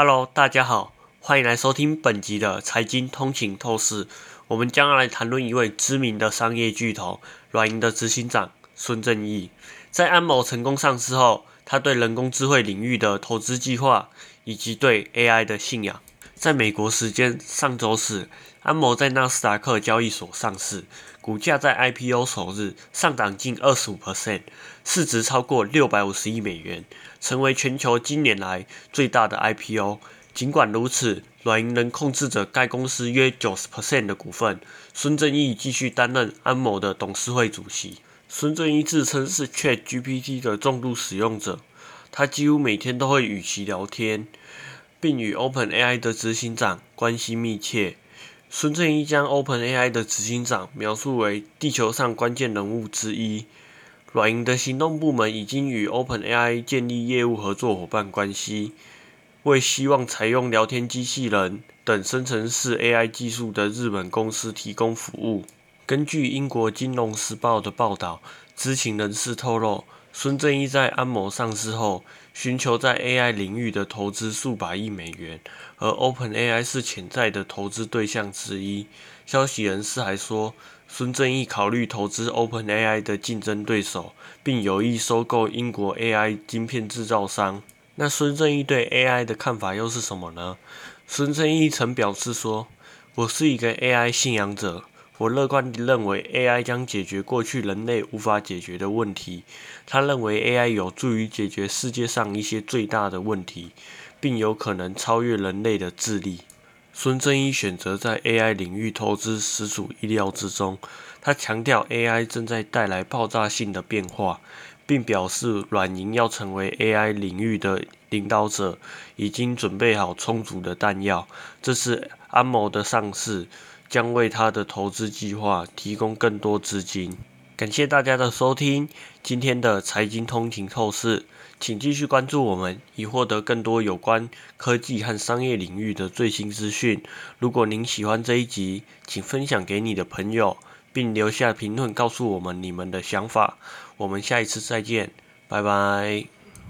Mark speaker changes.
Speaker 1: Hello，大家好，欢迎来收听本集的财经通勤透视。我们将来谈论一位知名的商业巨头软银的执行长孙正义。在安某成功上市后，他对人工智慧领域的投资计划以及对 AI 的信仰。在美国时间上周四，安某在纳斯达克交易所上市，股价在 IPO 首日上涨近二十五 percent，市值超过六百五十亿美元。成为全球今年来最大的 IPO。尽管如此，软银仍控制着该公司约九十 percent 的股份。孙正义继续担任安某的董事会主席。孙正义自称是 ChatGPT 的重度使用者，他几乎每天都会与其聊天，并与 OpenAI 的执行长关系密切。孙正义将 OpenAI 的执行长描述为地球上关键人物之一。软银的行动部门已经与 OpenAI 建立业务合作伙伴关系，为希望采用聊天机器人等生成式 AI 技术的日本公司提供服务。根据英国金融时报的报道，知情人士透露，孙正义在安谋上市后，寻求在 AI 领域的投资数百亿美元，而 OpenAI 是潜在的投资对象之一。消息人士还说。孙正义考虑投资 OpenAI 的竞争对手，并有意收购英国 AI 晶片制造商。那孙正义对 AI 的看法又是什么呢？孙正义曾表示说：“我是一个 AI 信仰者，我乐观地认为 AI 将解决过去人类无法解决的问题。他认为 AI 有助于解决世界上一些最大的问题，并有可能超越人类的智力。”孙正义选择在 AI 领域投资，实属意料之中。他强调 AI 正在带来爆炸性的变化，并表示软银要成为 AI 领域的领导者，已经准备好充足的弹药。这次安谋的上市将为他的投资计划提供更多资金。感谢大家的收听，今天的财经通勤透视，请继续关注我们，以获得更多有关科技和商业领域的最新资讯。如果您喜欢这一集，请分享给你的朋友，并留下评论告诉我们你们的想法。我们下一次再见，拜拜。